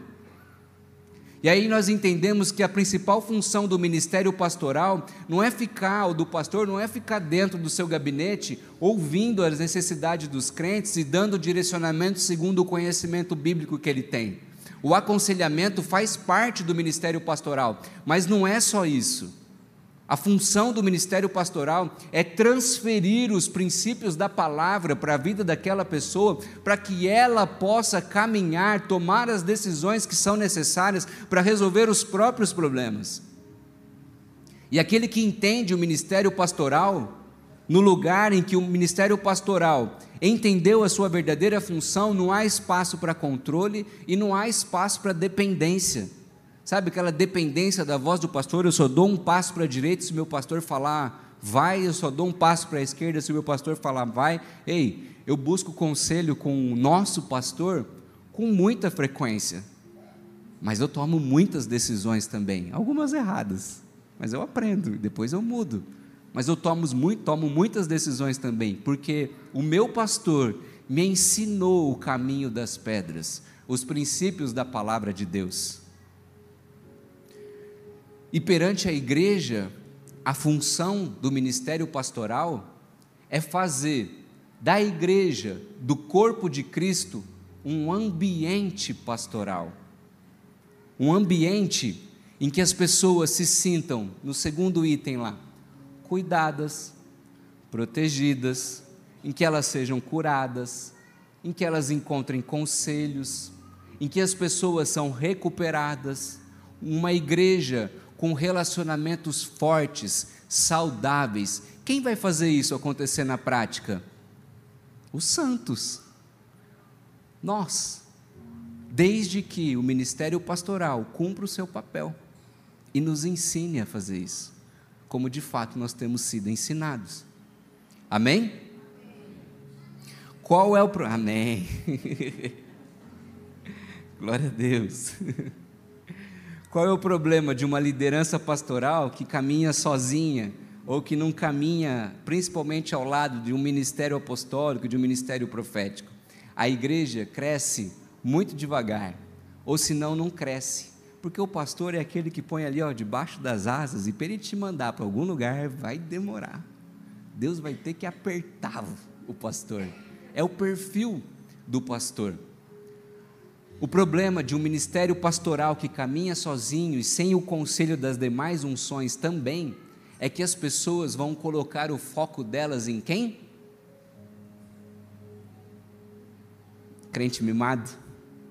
E aí nós entendemos que a principal função do ministério pastoral não é ficar, ou do pastor, não é ficar dentro do seu gabinete ouvindo as necessidades dos crentes e dando direcionamento segundo o conhecimento bíblico que ele tem. O aconselhamento faz parte do ministério pastoral, mas não é só isso. A função do ministério pastoral é transferir os princípios da palavra para a vida daquela pessoa, para que ela possa caminhar, tomar as decisões que são necessárias para resolver os próprios problemas. E aquele que entende o ministério pastoral, no lugar em que o ministério pastoral entendeu a sua verdadeira função, não há espaço para controle e não há espaço para dependência. Sabe aquela dependência da voz do pastor? Eu só dou um passo para a direita se meu pastor falar vai, eu só dou um passo para a esquerda se meu pastor falar vai. Ei, eu busco conselho com o nosso pastor com muita frequência, mas eu tomo muitas decisões também, algumas erradas, mas eu aprendo, depois eu mudo. Mas eu tomo, muito, tomo muitas decisões também, porque o meu pastor me ensinou o caminho das pedras, os princípios da palavra de Deus. E perante a igreja, a função do ministério pastoral é fazer da igreja, do corpo de Cristo, um ambiente pastoral. Um ambiente em que as pessoas se sintam, no segundo item lá, cuidadas, protegidas, em que elas sejam curadas, em que elas encontrem conselhos, em que as pessoas são recuperadas. Uma igreja com relacionamentos fortes, saudáveis. Quem vai fazer isso acontecer na prática? Os santos. Nós. Desde que o ministério pastoral cumpra o seu papel e nos ensine a fazer isso, como de fato nós temos sido ensinados. Amém? Qual é o pro... Amém. Glória a Deus. Qual é o problema de uma liderança pastoral que caminha sozinha ou que não caminha principalmente ao lado de um ministério apostólico, de um ministério profético? A igreja cresce muito devagar, ou senão não cresce, porque o pastor é aquele que põe ali ó, debaixo das asas e para ele te mandar para algum lugar vai demorar. Deus vai ter que apertar o pastor. É o perfil do pastor. O problema de um ministério pastoral que caminha sozinho e sem o conselho das demais unções também é que as pessoas vão colocar o foco delas em quem? Crente mimado.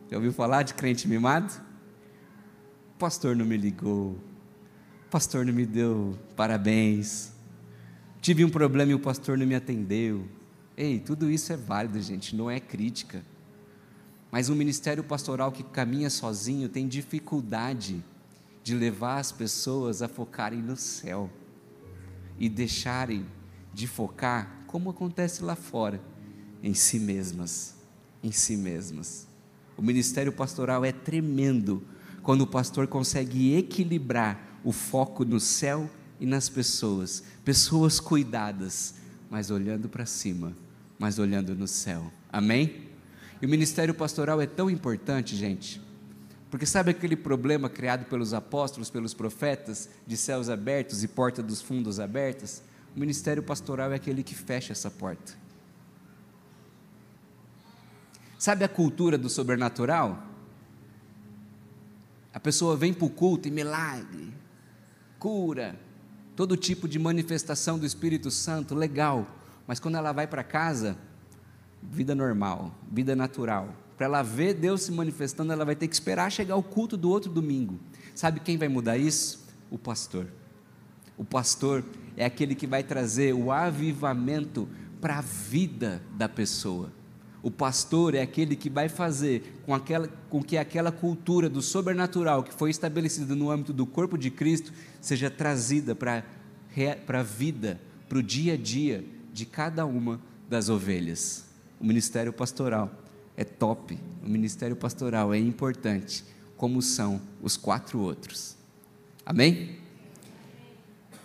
Já ouviu falar de crente mimado? O pastor não me ligou. O pastor não me deu parabéns. Tive um problema e o pastor não me atendeu. Ei, tudo isso é válido, gente, não é crítica. Mas um ministério pastoral que caminha sozinho tem dificuldade de levar as pessoas a focarem no céu e deixarem de focar, como acontece lá fora, em si mesmas, em si mesmas. O ministério pastoral é tremendo quando o pastor consegue equilibrar o foco no céu e nas pessoas, pessoas cuidadas, mas olhando para cima, mas olhando no céu. Amém? E o ministério pastoral é tão importante, gente, porque sabe aquele problema criado pelos apóstolos, pelos profetas, de céus abertos e porta dos fundos abertas? O ministério pastoral é aquele que fecha essa porta. Sabe a cultura do sobrenatural? A pessoa vem para o culto e milagre, cura, todo tipo de manifestação do Espírito Santo, legal. Mas quando ela vai para casa, vida normal, vida natural. Para ela ver Deus se manifestando, ela vai ter que esperar chegar o culto do outro domingo. Sabe quem vai mudar isso? O pastor. O pastor é aquele que vai trazer o avivamento para a vida da pessoa. O pastor é aquele que vai fazer com, aquela, com que aquela cultura do sobrenatural que foi estabelecida no âmbito do corpo de Cristo seja trazida para a vida, para o dia a dia de cada uma das ovelhas. O ministério pastoral é top, o ministério pastoral é importante, como são os quatro outros. Amém?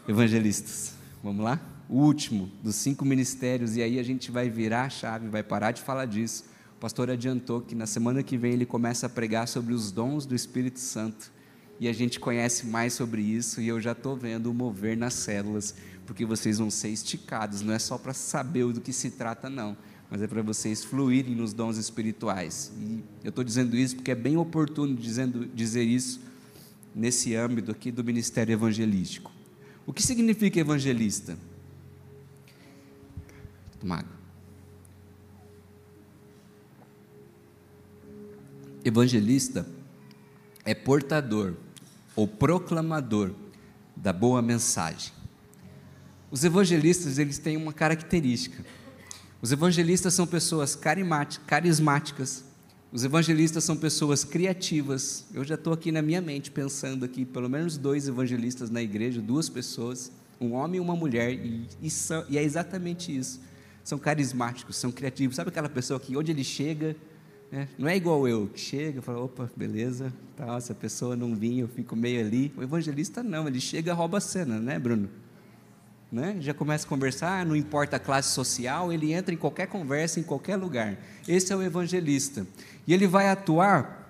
Evangelistas, vamos lá? o último dos cinco ministérios, e aí a gente vai virar a chave, vai parar de falar disso. O pastor adiantou que na semana que vem ele começa a pregar sobre os dons do Espírito Santo, e a gente conhece mais sobre isso, e eu já estou vendo o mover nas células, porque vocês vão ser esticados, não é só para saber do que se trata, não, mas é para vocês fluírem nos dons espirituais. E eu estou dizendo isso porque é bem oportuno dizendo, dizer isso nesse âmbito aqui do ministério evangelístico. O que significa evangelista? Mago. Evangelista é portador ou proclamador da boa mensagem. Os evangelistas eles têm uma característica. Os evangelistas são pessoas carismáticas. Os evangelistas são pessoas criativas. Eu já estou aqui na minha mente pensando aqui pelo menos dois evangelistas na igreja, duas pessoas, um homem e uma mulher, e, e, são, e é exatamente isso são carismáticos, são criativos. Sabe aquela pessoa que onde ele chega, né, não é igual eu, que chega e fala, opa, beleza, tá, se a pessoa não vir, eu fico meio ali. O evangelista não, ele chega e rouba a cena, né, Bruno? Né? Já começa a conversar, não importa a classe social, ele entra em qualquer conversa, em qualquer lugar. Esse é o evangelista. E ele vai atuar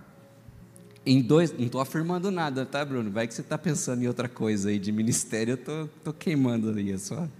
em dois. Não estou afirmando nada, tá, Bruno? Vai que você está pensando em outra coisa aí de ministério, eu estou queimando ali a sua,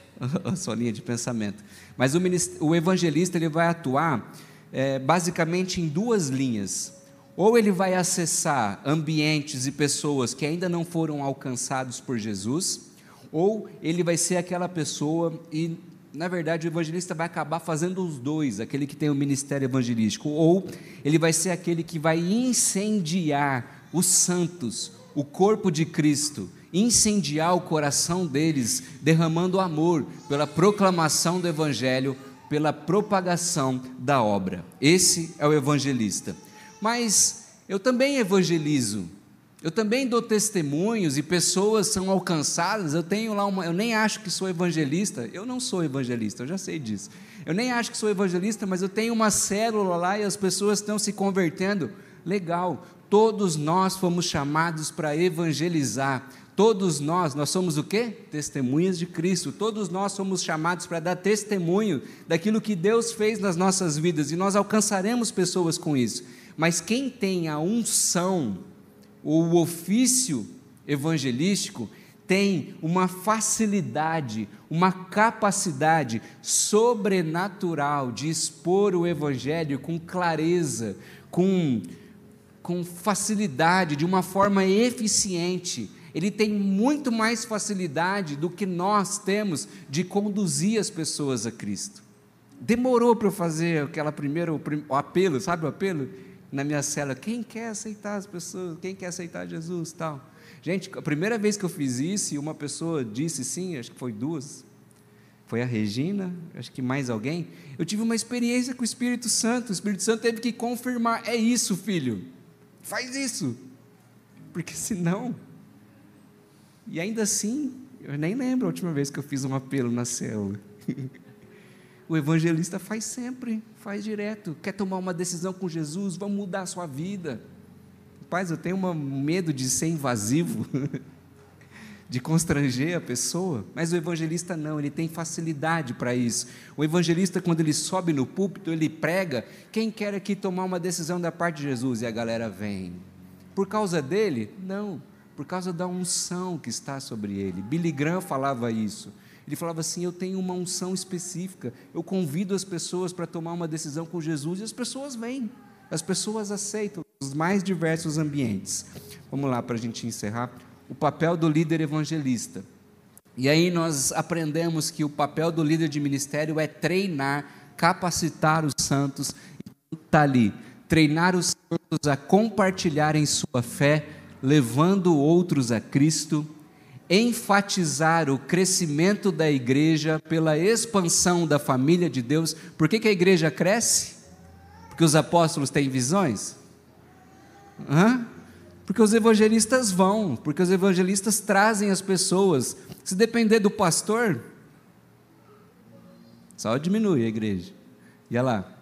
a sua linha de pensamento. Mas o, o evangelista ele vai atuar é, basicamente em duas linhas. Ou ele vai acessar ambientes e pessoas que ainda não foram alcançados por Jesus, ou ele vai ser aquela pessoa e na verdade, o evangelista vai acabar fazendo os dois, aquele que tem o ministério evangelístico, ou ele vai ser aquele que vai incendiar os santos, o corpo de Cristo, incendiar o coração deles, derramando amor pela proclamação do Evangelho, pela propagação da obra. Esse é o evangelista. Mas eu também evangelizo, eu também dou testemunhos e pessoas são alcançadas. Eu tenho lá uma, eu nem acho que sou evangelista. Eu não sou evangelista, eu já sei disso. Eu nem acho que sou evangelista, mas eu tenho uma célula lá e as pessoas estão se convertendo. Legal. Todos nós fomos chamados para evangelizar. Todos nós, nós somos o quê? Testemunhas de Cristo. Todos nós somos chamados para dar testemunho daquilo que Deus fez nas nossas vidas e nós alcançaremos pessoas com isso. Mas quem tem a unção o ofício evangelístico tem uma facilidade, uma capacidade sobrenatural de expor o evangelho com clareza, com, com facilidade, de uma forma eficiente ele tem muito mais facilidade do que nós temos de conduzir as pessoas a Cristo. Demorou para eu fazer aquela primeira, o apelo, sabe o apelo? Na minha cela, quem quer aceitar as pessoas, quem quer aceitar Jesus, tal. Gente, a primeira vez que eu fiz isso uma pessoa disse sim, acho que foi duas, foi a Regina, acho que mais alguém, eu tive uma experiência com o Espírito Santo, o Espírito Santo teve que confirmar, é isso filho, faz isso, porque senão e ainda assim, eu nem lembro a última vez que eu fiz um apelo na célula. o evangelista faz sempre, faz direto. Quer tomar uma decisão com Jesus? Vamos mudar a sua vida. Rapaz, eu tenho um medo de ser invasivo, de constranger a pessoa, mas o evangelista não, ele tem facilidade para isso. O evangelista, quando ele sobe no púlpito, ele prega: quem quer aqui tomar uma decisão da parte de Jesus? E a galera vem. Por causa dele? Não, por causa da unção que está sobre ele. Billy Graham falava isso. Ele falava assim: Eu tenho uma unção específica, eu convido as pessoas para tomar uma decisão com Jesus e as pessoas vêm, as pessoas aceitam os mais diversos ambientes. Vamos lá para a gente encerrar. O papel do líder evangelista. E aí nós aprendemos que o papel do líder de ministério é treinar, capacitar os santos, está ali, treinar os santos a compartilharem sua fé, levando outros a Cristo enfatizar o crescimento da igreja pela expansão da família de Deus. Por que, que a igreja cresce? Porque os apóstolos têm visões? Hã? Porque os evangelistas vão, porque os evangelistas trazem as pessoas. Se depender do pastor, só diminui a igreja. E olha lá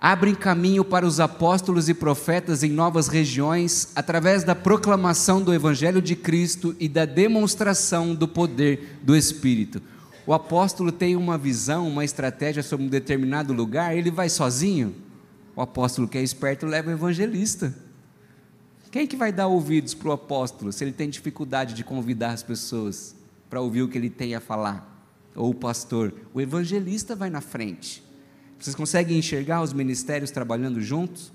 abrem caminho para os apóstolos e profetas em novas regiões, através da proclamação do Evangelho de Cristo e da demonstração do poder do Espírito. O apóstolo tem uma visão, uma estratégia sobre um determinado lugar, ele vai sozinho. O apóstolo que é esperto leva o evangelista. Quem que vai dar ouvidos para o apóstolo se ele tem dificuldade de convidar as pessoas para ouvir o que ele tem a falar? Ou o pastor? O evangelista vai na frente. Vocês conseguem enxergar os ministérios trabalhando juntos?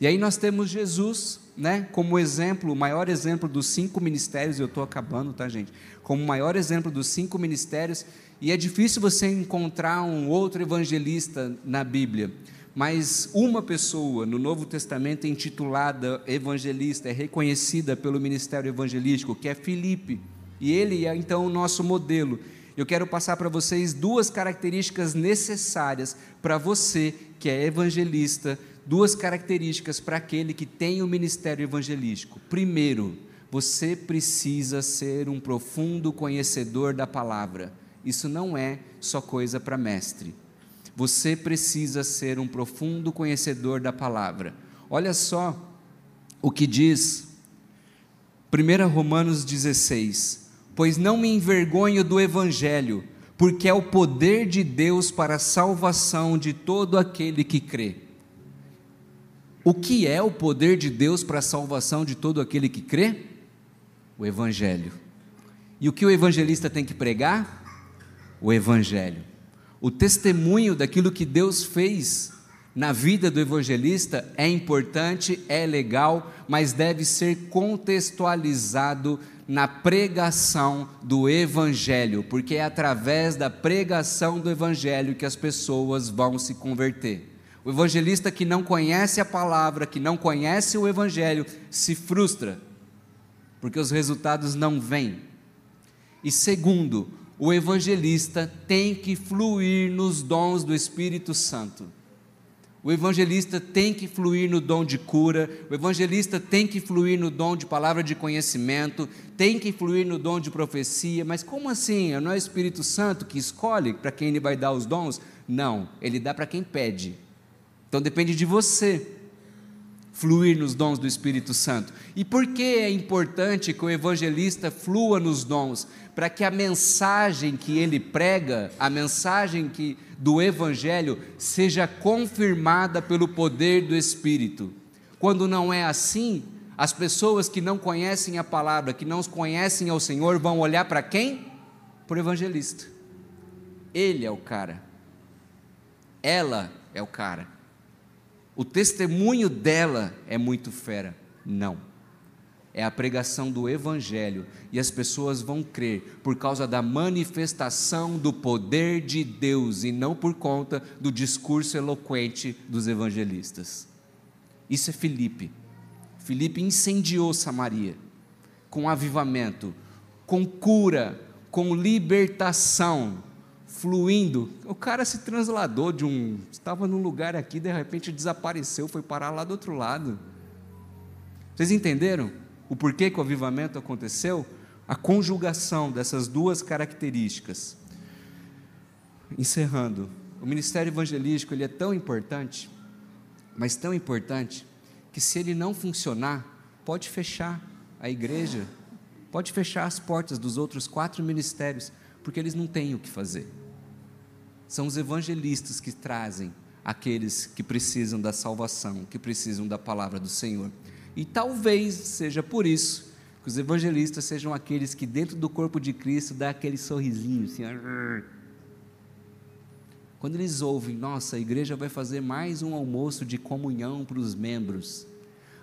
E aí nós temos Jesus, né, como exemplo, o maior exemplo dos cinco ministérios, eu estou acabando, tá, gente? Como o maior exemplo dos cinco ministérios, e é difícil você encontrar um outro evangelista na Bíblia, mas uma pessoa no Novo Testamento intitulada evangelista, é reconhecida pelo ministério evangelístico, que é Filipe, e ele é então o nosso modelo eu quero passar para vocês duas características necessárias para você que é evangelista, duas características para aquele que tem o ministério evangelístico. Primeiro, você precisa ser um profundo conhecedor da palavra. Isso não é só coisa para mestre. Você precisa ser um profundo conhecedor da palavra. Olha só o que diz 1 Romanos 16 pois não me envergonho do Evangelho, porque é o poder de Deus para a salvação de todo aquele que crê. O que é o poder de Deus para a salvação de todo aquele que crê? O Evangelho. E o que o evangelista tem que pregar? O Evangelho. O testemunho daquilo que Deus fez na vida do evangelista é importante, é legal, mas deve ser contextualizado na pregação do Evangelho, porque é através da pregação do Evangelho que as pessoas vão se converter. O evangelista que não conhece a palavra, que não conhece o Evangelho, se frustra, porque os resultados não vêm. E segundo, o evangelista tem que fluir nos dons do Espírito Santo. O evangelista tem que fluir no dom de cura, o evangelista tem que fluir no dom de palavra de conhecimento, tem que fluir no dom de profecia. Mas como assim? Não é o Espírito Santo que escolhe para quem ele vai dar os dons? Não, ele dá para quem pede. Então depende de você fluir nos dons do Espírito Santo. E por que é importante que o evangelista flua nos dons? Para que a mensagem que ele prega, a mensagem que do evangelho seja confirmada pelo poder do Espírito. Quando não é assim, as pessoas que não conhecem a palavra, que não conhecem ao Senhor, vão olhar para quem? Para o evangelista. Ele é o cara. Ela é o cara. O testemunho dela é muito fera. Não é a pregação do Evangelho, e as pessoas vão crer por causa da manifestação do poder de Deus e não por conta do discurso eloquente dos evangelistas. Isso é Filipe. Filipe incendiou Samaria com avivamento, com cura, com libertação, fluindo. O cara se transladou de um. Estava num lugar aqui, de repente desapareceu, foi parar lá do outro lado. Vocês entenderam? O porquê que o avivamento aconteceu, a conjugação dessas duas características. Encerrando, o ministério evangelístico ele é tão importante, mas tão importante, que se ele não funcionar, pode fechar a igreja, pode fechar as portas dos outros quatro ministérios, porque eles não têm o que fazer. São os evangelistas que trazem aqueles que precisam da salvação, que precisam da palavra do Senhor. E talvez seja por isso que os evangelistas sejam aqueles que dentro do corpo de Cristo dá aquele sorrisinho assim, quando eles ouvem, nossa, a igreja vai fazer mais um almoço de comunhão para os membros,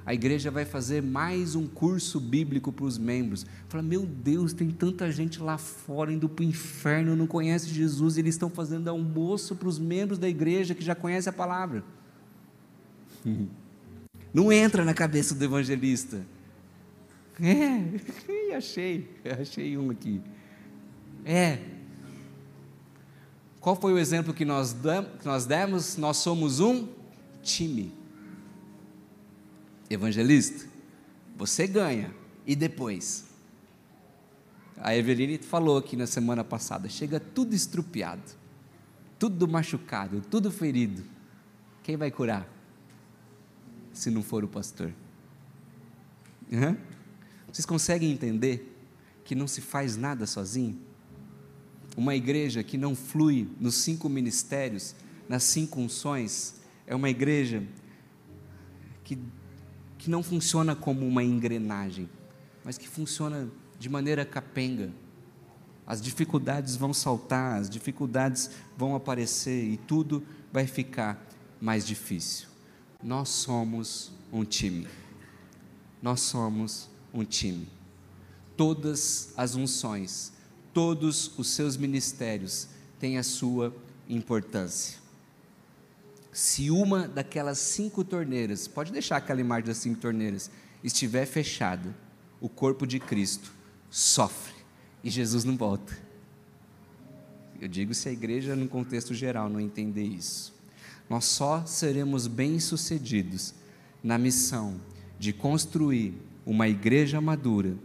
a igreja vai fazer mais um curso bíblico para os membros. Fala, meu Deus, tem tanta gente lá fora indo para o inferno, não conhece Jesus, e eles estão fazendo almoço para os membros da igreja que já conhecem a palavra. Não entra na cabeça do evangelista. É, achei, achei um aqui. É, qual foi o exemplo que nós, que nós demos? Nós somos um time. Evangelista, você ganha. E depois? A Eveline falou aqui na semana passada: chega tudo estrupiado, tudo machucado, tudo ferido. Quem vai curar? Se não for o pastor. Uhum. Vocês conseguem entender que não se faz nada sozinho? Uma igreja que não flui nos cinco ministérios, nas cinco unções, é uma igreja que, que não funciona como uma engrenagem, mas que funciona de maneira capenga. As dificuldades vão saltar, as dificuldades vão aparecer e tudo vai ficar mais difícil. Nós somos um time. Nós somos um time. Todas as unções todos os seus ministérios têm a sua importância. Se uma daquelas cinco torneiras, pode deixar aquela imagem das cinco torneiras, estiver fechada, o corpo de Cristo sofre e Jesus não volta. Eu digo se a igreja, no contexto geral, não entender isso. Nós só seremos bem-sucedidos na missão de construir uma igreja madura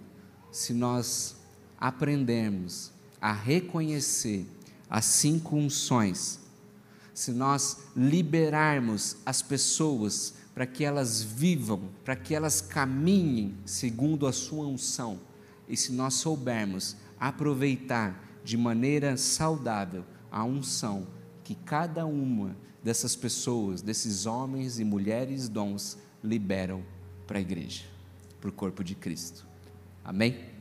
se nós aprendermos a reconhecer as cinco unções, se nós liberarmos as pessoas para que elas vivam, para que elas caminhem segundo a sua unção, e se nós soubermos aproveitar de maneira saudável a unção que cada uma dessas pessoas, desses homens e mulheres dons, liberam para a igreja, para o corpo de Cristo. Amém?